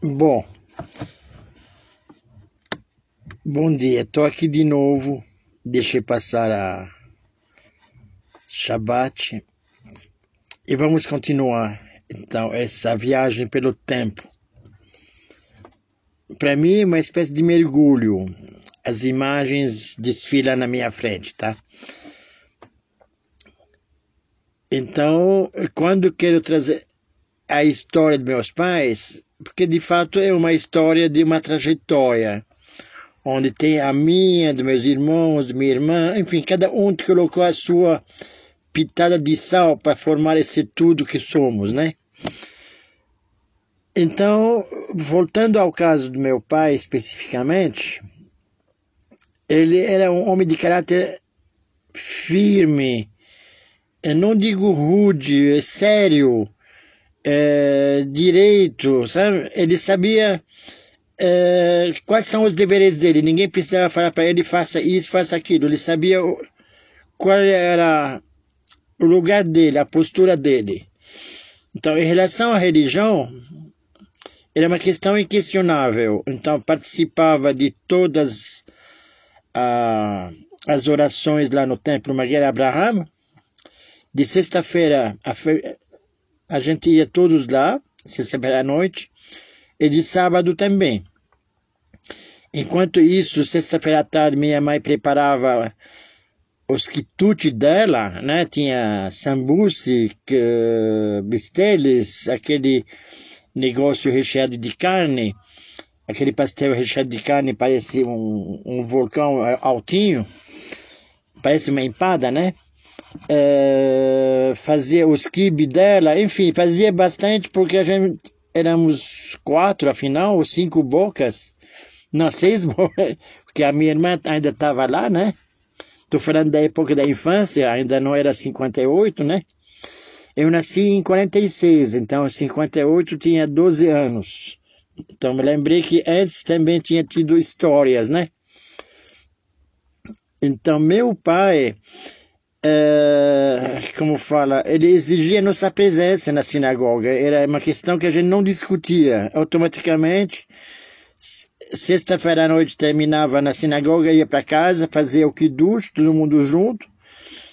Bom, bom dia, estou aqui de novo. Deixei passar a Shabbat e vamos continuar então essa viagem pelo tempo. Para mim é uma espécie de mergulho. As imagens desfilam na minha frente, tá? Então, quando quero trazer a história de meus pais, porque de fato é uma história de uma trajetória, onde tem a minha, dos meus irmãos, minha irmã, enfim, cada um colocou a sua pitada de sal para formar esse tudo que somos, né? Então, voltando ao caso do meu pai especificamente, ele era um homem de caráter firme, eu não digo rude, é sério, é, direito, sabe? Ele sabia é, quais são os deveres dele. Ninguém precisava falar para ele faça isso, faça aquilo. Ele sabia qual era o lugar dele, a postura dele. Então, em relação à religião, era uma questão inquestionável. Então, participava de todas a, as orações lá no templo Magueira Abraham. De sexta-feira a, gente ia todos lá, sexta-feira à noite, e de sábado também. Enquanto isso, sexta-feira à tarde, minha mãe preparava os quitutes dela, né? Tinha sambuci, bisteles, aquele negócio recheado de carne, aquele pastel recheado de carne parece um, um vulcão altinho, parece uma empada, né? Uh, fazia os kibe dela, enfim, fazia bastante porque a gente éramos quatro, afinal, cinco bocas, não, seis bocas, porque a minha irmã ainda estava lá, né? Estou falando da época da infância, ainda não era 58, né? Eu nasci em 46, então em 58 tinha 12 anos. Então me lembrei que antes também tinha tido histórias, né? Então meu pai é, como fala, ele exigia nossa presença na sinagoga. Era uma questão que a gente não discutia. Automaticamente, sexta-feira à noite terminava na sinagoga, ia para casa, fazia o kiddush, todo mundo junto.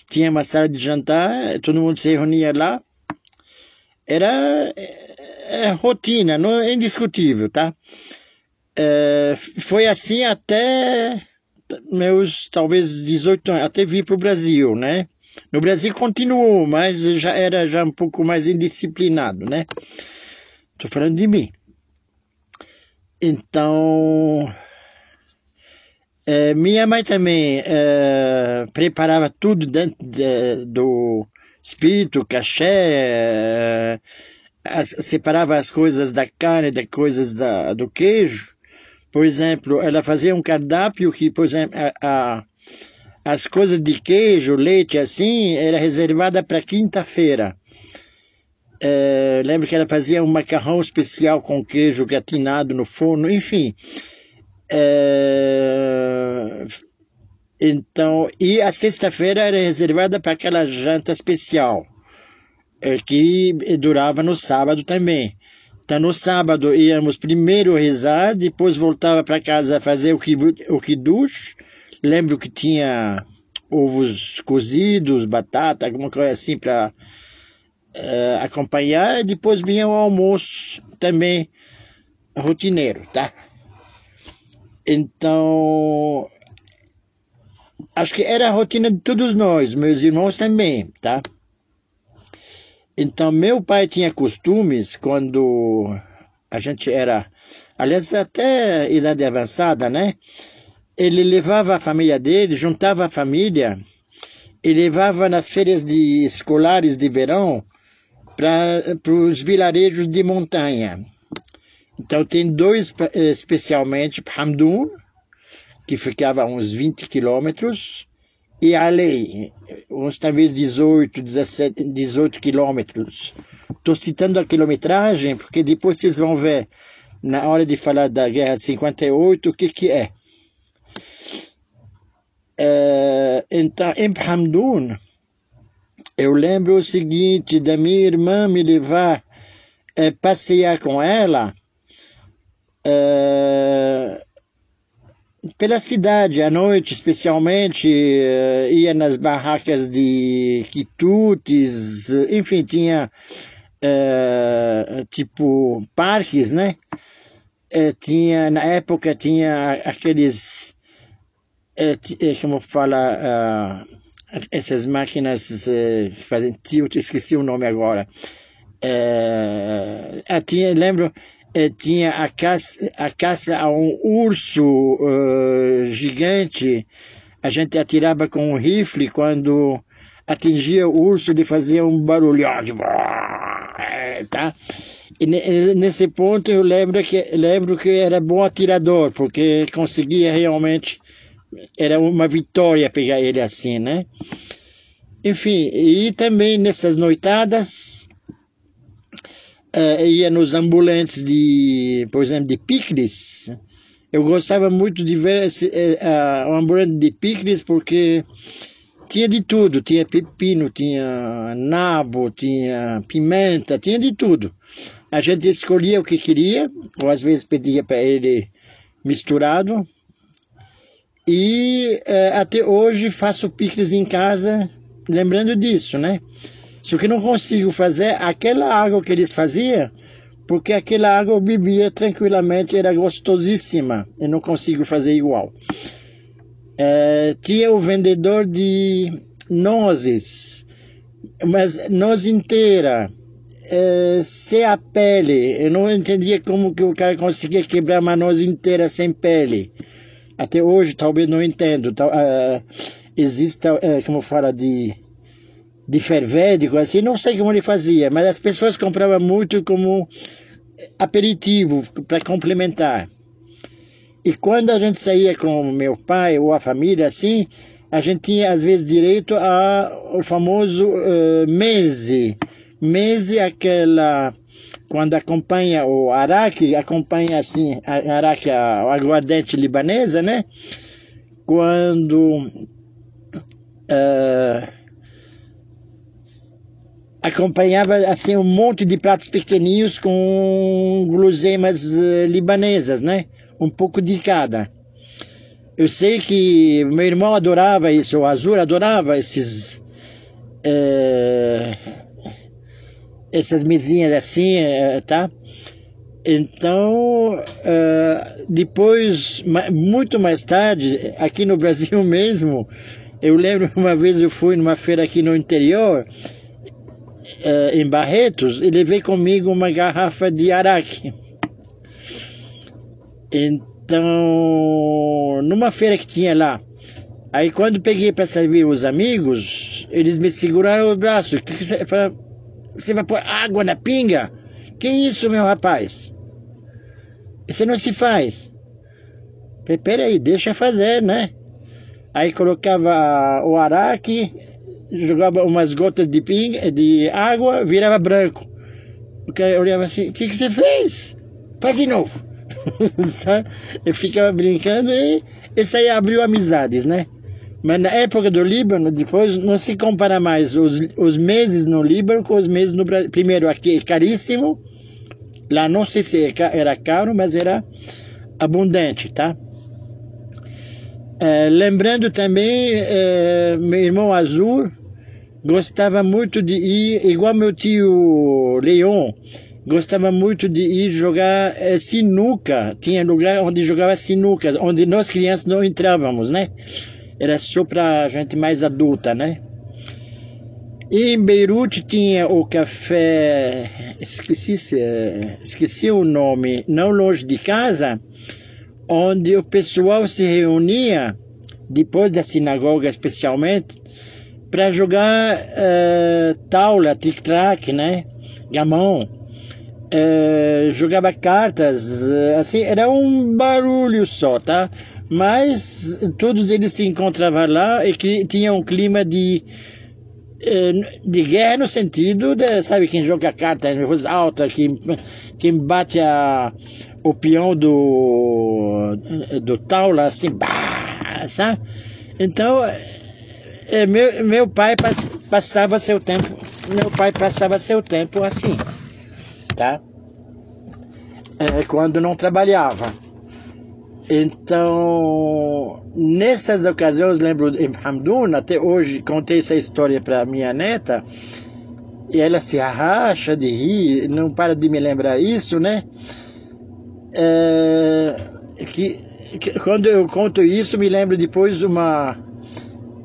Tinha uma sala de jantar, todo mundo se reunia lá. Era é, rotina, não é indiscutível, tá? Foi assim até meus talvez 18 anos, até vir para o Brasil, né? No Brasil continuou, mas já era já um pouco mais indisciplinado, né? Estou falando de mim. Então, é, minha mãe também é, preparava tudo dentro de, do espírito, caché, é, as, separava as coisas da carne, das coisas da, do queijo, por exemplo, ela fazia um cardápio que, por exemplo, a, a, as coisas de queijo, leite, assim, era reservada para quinta-feira. É, lembro que ela fazia um macarrão especial com queijo gratinado no forno, enfim. É, então, e a sexta-feira era reservada para aquela janta especial, é, que durava no sábado também. Então, no sábado íamos primeiro rezar, depois voltava para casa fazer o, o kiddush. Lembro que tinha ovos cozidos, batata, alguma coisa assim para uh, eh, acompanhar. E depois vinha o almoço também rotineiro, tá? Então, acho que era a rotina de todos nós, meus irmãos também, tá? Então, meu pai tinha costumes quando a gente era, aliás, até idade avançada, né? Ele levava a família dele, juntava a família e levava nas férias de escolares de verão para os vilarejos de montanha. Então, tem dois especialmente, Hamdun, que ficava a uns 20 quilômetros, e a lei, uns talvez 18, 17, 18 quilômetros. Estou citando a quilometragem porque depois vocês vão ver, na hora de falar da Guerra de 58, o que, que é. é então, em Hamdun, eu lembro o seguinte, da minha irmã me levar é, passear com ela uh, pela cidade, à noite especialmente, uh, ia nas barracas de quitutes, enfim, tinha uh, tipo parques, né? tinha, na época tinha aqueles, como fala, essas máquinas que fazem tilt, esqueci o nome agora. tinha, lembro, eh, tinha a caça, a caça a um urso uh, gigante. A gente atirava com um rifle quando atingia o urso, ele fazia um barulhão, de... tá? E nesse ponto eu lembro que lembro que era bom atirador, porque conseguia realmente era uma vitória pegar ele assim, né? Enfim, e também nessas noitadas uh, ia nos ambulantes de, por exemplo, de picles. Eu gostava muito de ver esse, uh, um ambulante de picles porque tinha de tudo. Tinha pepino, tinha nabo, tinha pimenta, tinha de tudo. A gente escolhia o que queria, ou às vezes pedia para ele misturado. E uh, até hoje faço picles em casa, lembrando disso, né? Só que não consigo fazer aquela água que eles faziam, porque aquela água eu bebia tranquilamente, era gostosíssima. Eu não consigo fazer igual. É, tinha o vendedor de nozes, mas noz inteira, é, sem a pele. Eu não entendia como que o cara conseguia quebrar uma noz inteira sem pele. Até hoje talvez não entendo. Uh, existe, uh, como fala, de de fervédico, assim, não sei como ele fazia, mas as pessoas compravam muito como aperitivo para complementar. E quando a gente saía com meu pai ou a família, assim, a gente tinha às vezes direito ao famoso uh, mese. Mese é aquela quando acompanha o araque, acompanha assim, a araque, a, a aguardente libanesa, né? Quando uh, acompanhava assim um monte de pratos pequeninhos com guloseimas uh, libanesas, né? Um pouco de cada. Eu sei que meu irmão adorava isso, o Azul adorava esses uh, essas mesinhas assim, uh, tá? Então, depois, muito mais tarde, aqui no Brasil mesmo, eu lembro uma vez eu fui numa feira aqui no interior uh, em Barretos e levei comigo uma garrafa de araque. Então, numa feira que tinha lá, aí quando peguei para servir os amigos, eles me seguraram o braço. Que que você, você vai pôr água na pinga? Que isso, meu rapaz? Isso não se faz. Peraí, deixa fazer, né? Aí colocava o araque, jogava umas gotas de pinga, de água, virava branco. O cara olhava assim, o que, que você fez? Faz de novo. Eu ficava brincando e isso aí abriu amizades, né? Mas na época do Líbano, depois não se compara mais os, os meses no Líbano com os meses no Brasil. Primeiro, aqui é caríssimo. Lá não sei se era caro, mas era abundante, tá? É, lembrando também, é, meu irmão Azul gostava muito de ir, igual meu tio Leon, gostava muito de ir jogar é, sinuca. Tinha lugar onde jogava sinuca, onde nós crianças não entrávamos, né? Era só para gente mais adulta, né? E em Beirute tinha o café, esqueci, esqueci o nome, não longe de casa, onde o pessoal se reunia, depois da sinagoga especialmente, para jogar uh, taula, tic-tac, né? Gamão. Uh, jogava cartas, uh, assim, era um barulho só, tá? Mas todos eles se encontravam lá e tinha um clima de de guerra no sentido de, sabe, quem joga carta em voz alta, quem, quem bate a, o peão do, do taula assim, bah, sabe? Então, é, meu, meu pai passava seu tempo, meu pai passava seu tempo assim, tá? é, quando não trabalhava. Então, nessas ocasiões, lembro em Hamdun, até hoje contei essa história para minha neta, e ela se arracha de rir, não para de me lembrar isso, né? É, que, que, quando eu conto isso, me lembro depois uma.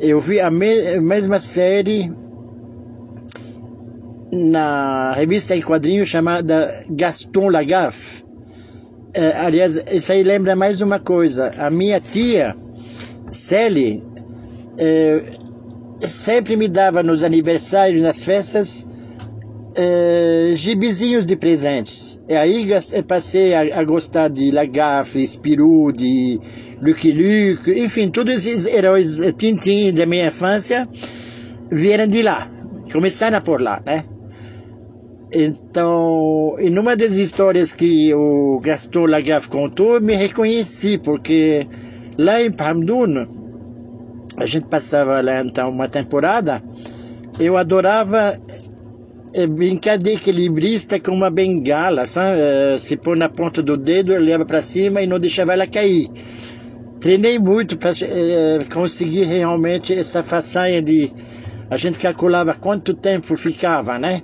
Eu vi a me, mesma série na revista em quadrinhos chamada Gaston Lagaffe é, aliás, isso aí lembra mais uma coisa. A minha tia, Sally, é, sempre me dava nos aniversários, nas festas, é, gibizinhos de presentes. E aí passei a, a gostar de Lagafre, Spirou, de Lucky Luke, enfim, todos esses heróis eh, Tintin da minha infância vieram de lá. Começaram por lá, né? Então, em uma das histórias que o Gaston Lagaffe contou, me reconheci, porque lá em Pamdun, a gente passava lá então uma temporada, eu adorava eh, brincar de equilibrista com uma bengala, sabe? Eh, se pôr na ponta do dedo, eu leva para cima e não deixava ela cair. Treinei muito para eh, conseguir realmente essa façanha de a gente calculava quanto tempo ficava, né?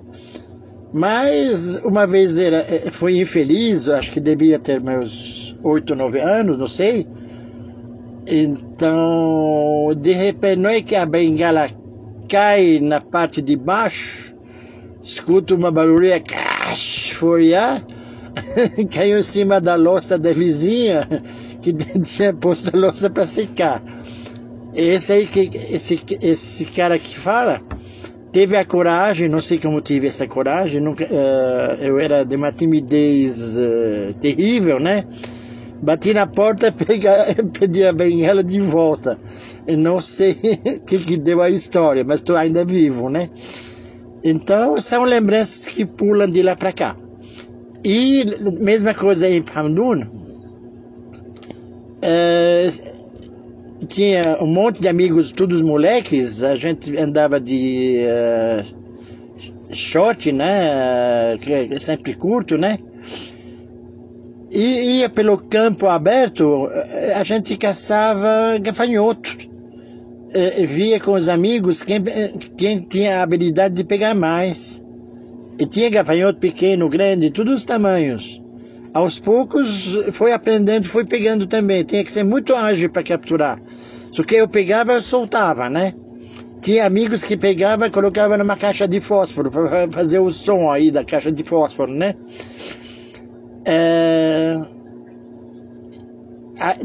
Mas uma vez era, eh, foi infeliz, acho que devia ter meus oito, nove anos, não sei. Então, de repente, não é que a bengala cai na parte de baixo, escuto uma barulhinha, crash, foi a caiu em cima da louça da vizinha que tinha posto a louça para secar. Esse aí que esse esse cara que fala teve a coragem, não sei como tive essa coragem, nunca, uh, eu era de uma timidez uh, terrível, né? Bati na porta, pegar, pedi a bengala de volta. Eu não sei o que, que deu a história, mas estou ainda vivo, né? Então, são lembranças que pulam de lá para cá. E mesma coisa em Hamdun. Uh, tinha um monte de amigos, todos moleques, a gente andava de uh, short, né, que é sempre curto, né, e ia pelo campo aberto, a gente caçava gafanhoto, uh, via com os amigos quem, quem tinha a habilidade de pegar mais, e tinha gafanhoto pequeno, grande, todos os tamanhos aos poucos foi aprendendo, foi pegando também. Tinha que ser muito ágil para capturar. Só que eu pegava e soltava, né? Tinha amigos que pegava e colocava numa caixa de fósforo para fazer o som aí da caixa de fósforo, né? É...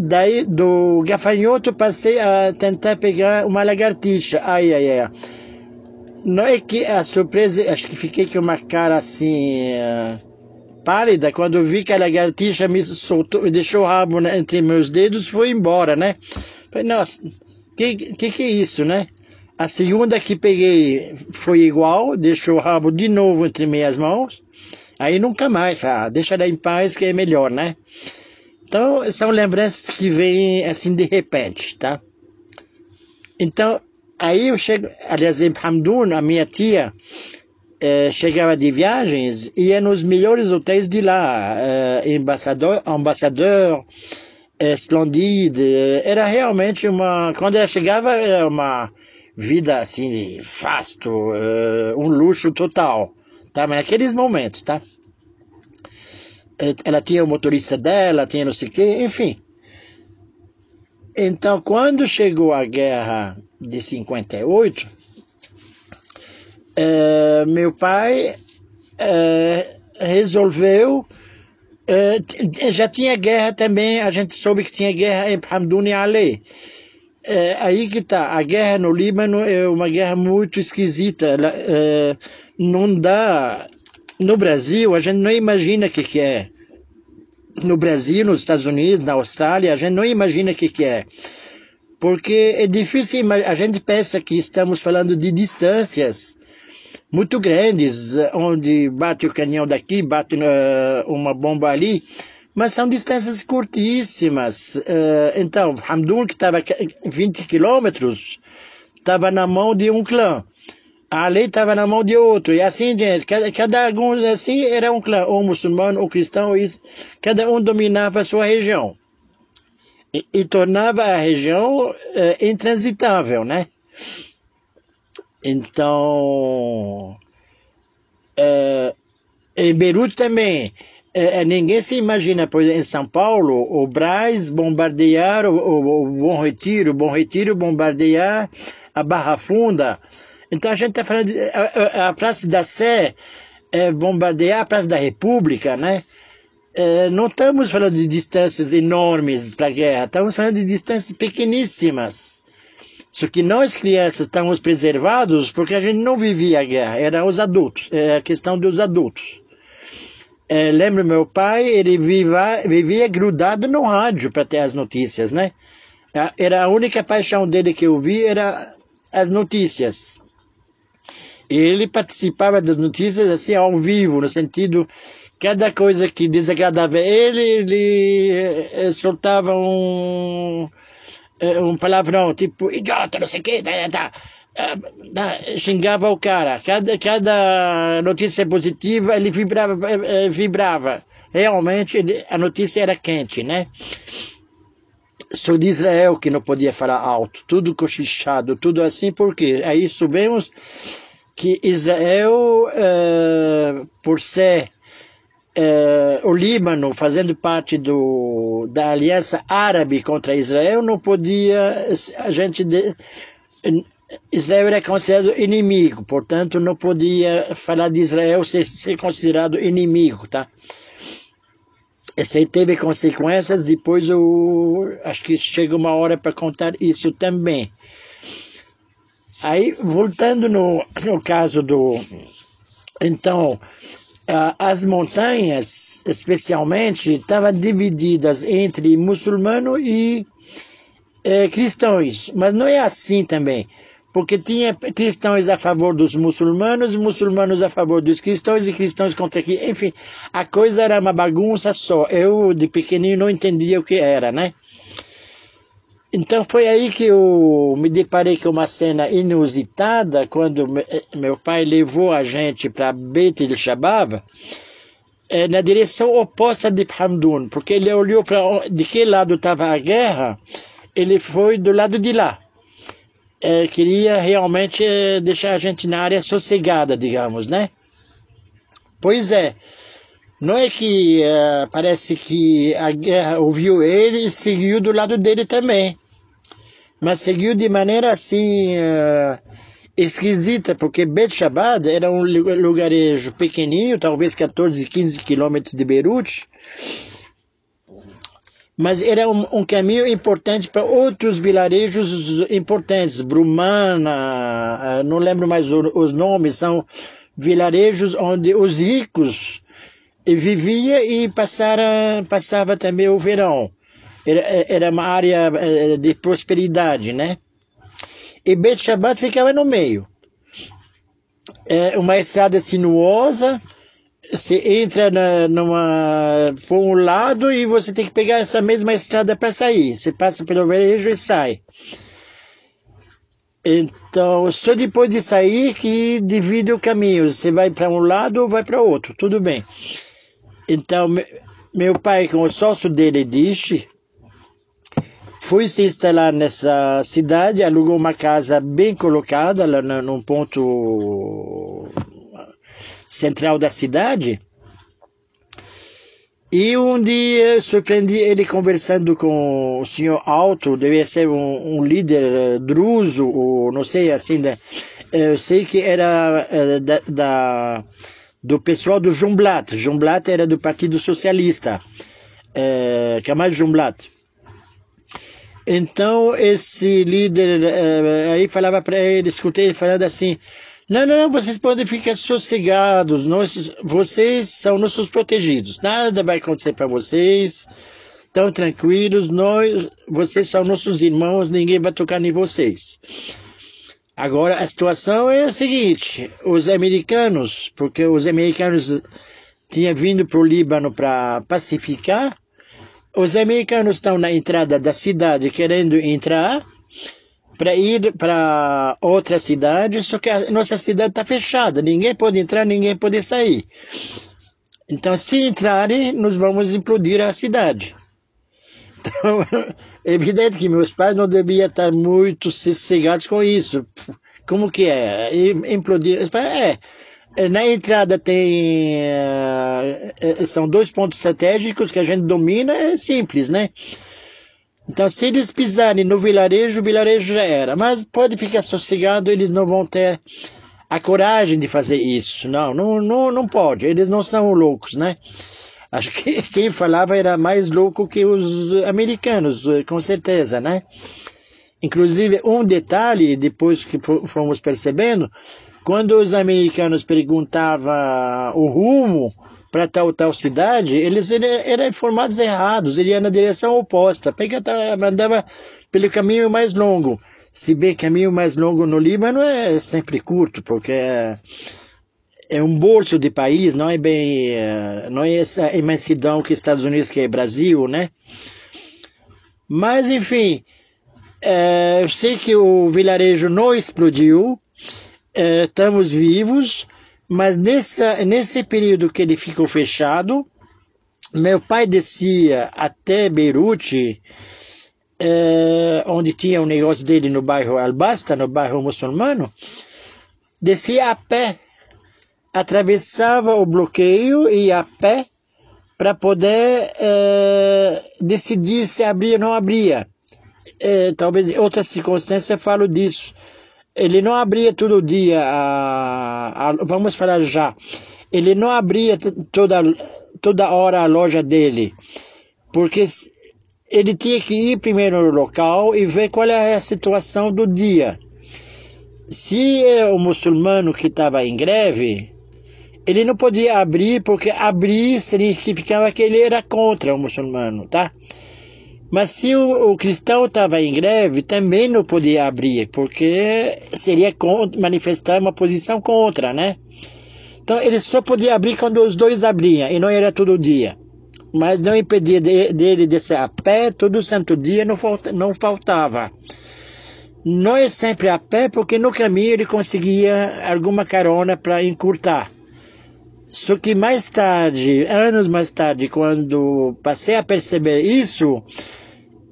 Daí do gafanhoto passei a tentar pegar uma lagartixa. Ai, ai, ai. Não é que a surpresa, acho que fiquei com uma cara assim. Uh pálida, quando vi que a lagartixa me soltou, me deixou o rabo né, entre meus dedos, foi embora, né? Falei, nossa, que, que que é isso, né? A segunda que peguei foi igual, deixou o rabo de novo entre minhas mãos. Aí nunca mais, ah, deixa ela em paz que é melhor, né? Então, são lembranças que vêm assim de repente, tá? Então, aí eu chego, aliás, em Hamdun, a minha tia, eh, chegava de viagens, ia nos melhores hotéis de lá, Ambassador, Ambassador eh, Splendide, era realmente uma, quando ela chegava era uma vida assim, vasto, eh, um luxo total, tá? Mas naqueles momentos, tá? Eh, ela tinha o motorista dela, tinha não sei o quê, enfim. Então, quando chegou a guerra de 58, é, meu pai é, resolveu. É, já tinha guerra também, a gente soube que tinha guerra em Hamdoun e Ali. Aí que tá, a guerra no Líbano é uma guerra muito esquisita. Não dá. No Brasil, a gente não imagina o que, que é. No Brasil, nos Estados Unidos, na Austrália, a gente não imagina o que, que é. Porque é difícil, a gente pensa que estamos falando de distâncias muito grandes, onde bate o canhão daqui, bate uh, uma bomba ali, mas são distâncias curtíssimas. Uh, então, Hamdun, que estava 20 quilômetros, estava na mão de um clã. a lei estava na mão de outro, e assim gente, cada, cada um assim era um clã, ou muçulmano, ou cristão, e cada um dominava a sua região. E, e tornava a região é, intransitável, né? Então, é, em Beirute também, é, ninguém se imagina, exemplo, em São Paulo, o Braz bombardear o, o, o Bom Retiro, o Bom Retiro bombardear a Barra Funda, então a gente está falando de, a, a, Praça da Sé é, bombardear a Praça da República, né? É, não estamos falando de distâncias enormes para a guerra, estamos falando de distâncias pequeníssimas. Só que nós crianças estamos preservados porque a gente não vivia a guerra, eram os adultos, é a questão dos adultos. É, lembro meu pai, ele vivia, vivia grudado no rádio para ter as notícias, né? Era a única paixão dele que eu vi era as notícias. Ele participava das notícias assim ao vivo, no sentido cada coisa que desagradava ele, ele eh, soltava um eh, um palavrão, tipo idiota, não sei o quê, tá, tá, tá, xingava o cara. Cada, cada notícia positiva ele vibrava, eh, vibrava. Realmente a notícia era quente, né? Sou de Israel que não podia falar alto, tudo cochichado, tudo assim, porque aí subimos que Israel, por ser uh, o Líbano fazendo parte do, da aliança árabe contra Israel, não podia, a gente, de, Israel era considerado inimigo, portanto não podia falar de Israel ser, ser considerado inimigo, tá? Esse aí teve consequências, depois eu acho que chega uma hora para contar isso também. Aí, voltando no, no caso do. Então, as montanhas, especialmente, estavam divididas entre muçulmanos e uh, cristãos. Mas não é assim também. Porque tinha cristãos a favor dos muçulmanos, muçulmanos a favor dos cristãos e cristãos contra aqui. Enfim, a coisa era uma bagunça só. Eu, de pequenininho, não entendia o que era, né? Então foi aí que eu me deparei com uma cena inusitada quando meu pai levou a gente para Beit el Shabab, é, na direção oposta de Hamdun, porque ele olhou para de que lado estava a guerra, ele foi do lado de lá. É, queria realmente deixar a gente na área sossegada, digamos, né? Pois é, não é que uh, parece que a guerra ouviu ele e seguiu do lado dele também. Mas seguiu de maneira assim uh, esquisita, porque Bet Shabbat era um lugarejo pequenininho, talvez 14, 15 quilômetros de Beirute, mas era um, um, caminho importante para outros vilarejos importantes, Brumana, uh, não lembro mais os nomes, são vilarejos onde os ricos vivia e passara, passava também o verão. Era, era uma área eh, de prosperidade, né? E Bet Shabbat ficava no meio. É uma estrada sinuosa, você entra na, numa, por um lado e você tem que pegar essa mesma estrada para sair. Você passa pelo verejo e sai. Então, só depois de sair que divide o caminho. Você vai para um lado ou vai para outro. Tudo bem. Então, meu pai, com o sócio dele, disse, foi se instalar nessa cidade, alugou uma casa bem colocada, lá num ponto central da cidade. E um dia surpreendi ele conversando com o senhor Alto, devia ser um, um líder uh, druso, ou não sei, assim, né? eu sei que era uh, da, da do pessoal do Jumblat. Jumblat era do Partido Socialista, é, Kamal Jumblat. Então, esse líder é, aí falava para ele, escutei ele falando assim, não, não, não, vocês podem ficar sossegados, nós, vocês são nossos protegidos, nada vai acontecer para vocês, tão tranquilos, nós, vocês são nossos irmãos, ninguém vai tocar em vocês. Agora a situação é a seguinte: os americanos, porque os americanos tinham vindo para o Líbano para pacificar, os americanos estão na entrada da cidade querendo entrar para ir para outra cidade, só que a nossa cidade está fechada, ninguém pode entrar, ninguém pode sair. Então, se entrarem, nós vamos implodir a cidade. Então, é evidente que meus pais não deviam estar muito sossegados com isso. Como que é? Implodir. É, é, na entrada tem. É, são dois pontos estratégicos que a gente domina, é simples, né? Então, se eles pisarem no vilarejo, o vilarejo já era. Mas pode ficar sossegado, eles não vão ter a coragem de fazer isso. Não, não, não, não pode. Eles não são loucos, né? Acho que quem falava era mais louco que os americanos, com certeza, né? Inclusive, um detalhe, depois que fomos percebendo, quando os americanos perguntavam o rumo para tal tal cidade, eles eram informados errados, ele ia na direção oposta, pegava, mandava pelo caminho mais longo. Se bem caminho mais longo no Líbano é sempre curto, porque é, um bolso de país, não é bem, é, não é essa imensidão que Estados Unidos que é Brasil, né? Mas enfim, é, eu sei que o vilarejo não explodiu, é, estamos vivos, mas nessa, nesse período que ele ficou fechado, meu pai descia até Beirute, onde tinha o um negócio dele no bairro Albasta, no bairro muçulmano, descia a pé, atravessava o bloqueio e ia a pé para poder é, decidir se abria ou não abria. É, talvez em outras circunstâncias falo disso ele não abria todo dia, a, a, vamos falar já, ele não abria toda, toda hora a loja dele, porque ele tinha que ir primeiro no local e ver qual é a situação do dia. Se é o muçulmano que estava em greve, ele não podia abrir, porque abrir significava que ele era contra o muçulmano, tá? Mas se o, o cristão estava em greve, também não podia abrir, porque seria contra, manifestar uma posição contra, né? Então ele só podia abrir quando os dois abriam, e não era todo dia. Mas não impedia de, dele descer a pé, todo santo dia não, não faltava. Não é sempre a pé, porque no caminho ele conseguia alguma carona para encurtar. Só que mais tarde, anos mais tarde, quando passei a perceber isso,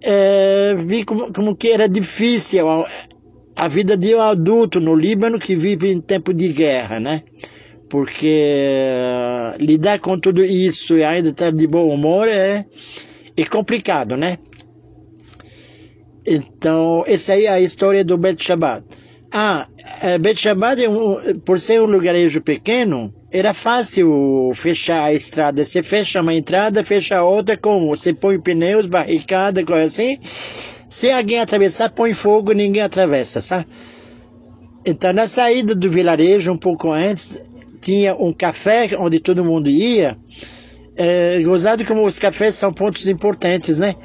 é, vi como, como que era difícil a, a, vida de um adulto no Líbano que vive em tempo de guerra, né? Porque uh, lidar com tudo isso e ainda estar de bom humor é, é complicado, né? Então, essa aí é a história do Bet Shabbat. Ah, é, Bet Shabbat, é um, por ser um lugarejo pequeno, era fácil fechar a estrada. Você fecha uma entrada, fecha a outra, como? Você põe pneus, barricada, coisa assim. Se alguém atravessar, põe fogo, ninguém atravessa, sabe? Então, na saída do vilarejo, um pouco antes, tinha um café onde todo mundo ia. É, gozado como os cafés são pontos importantes, né?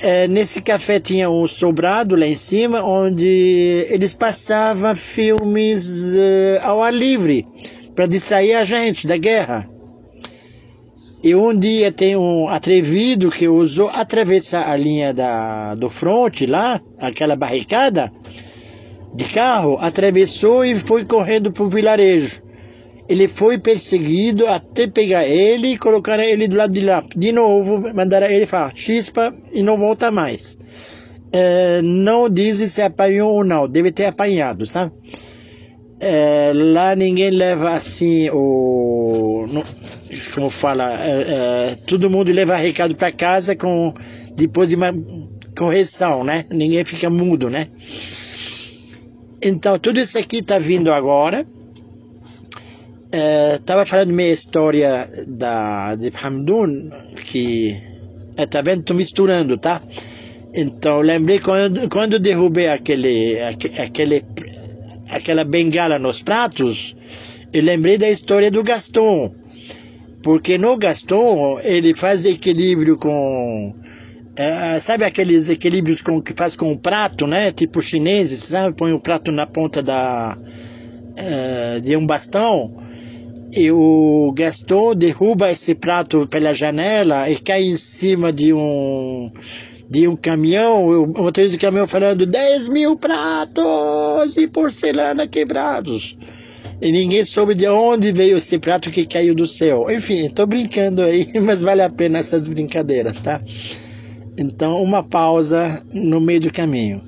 É, nesse café tinha um sobrado lá em cima, onde eles passavam filmes uh, ao ar livre para distrair a gente da guerra. E um dia tem um atrevido que ousou atravessar a linha da, do fronte lá, aquela barricada de carro, atravessou e foi correndo para o vilarejo. Ele foi perseguido até pegar ele e colocar ele do lado de lá. De novo, mandaram ele falar chispa e não volta mais. É, não dizem se apanhou ou não, deve ter apanhado, sabe? É, lá ninguém leva assim o como fala é, é, todo mundo leva recado para casa com depois de uma correção né? Ninguém fica mudo né? Então tudo isso aqui está vindo agora. Estava é, falando minha história da de Hamdun que é, tá vendo? Tô misturando tá? Então lembrei quando quando derrubei aquele aquele aquela bengala nos pratos, eu lembrei da história do Gaston. Porque no Gaston, ele faz equilíbrio com. É, sabe aqueles equilíbrios com, que faz com o prato, né? Tipo chineses, sabe? Põe o prato na ponta da, é, de um bastão. e o Gaston derruba esse prato pela janela e cai em cima de um de um caminhão, o motorista do caminhão falando 10 mil pratos de porcelana quebrados. E ninguém soube de onde veio esse prato que caiu do céu. Enfim, estou brincando aí, mas vale a pena essas brincadeiras, tá? Então, uma pausa no meio do caminho.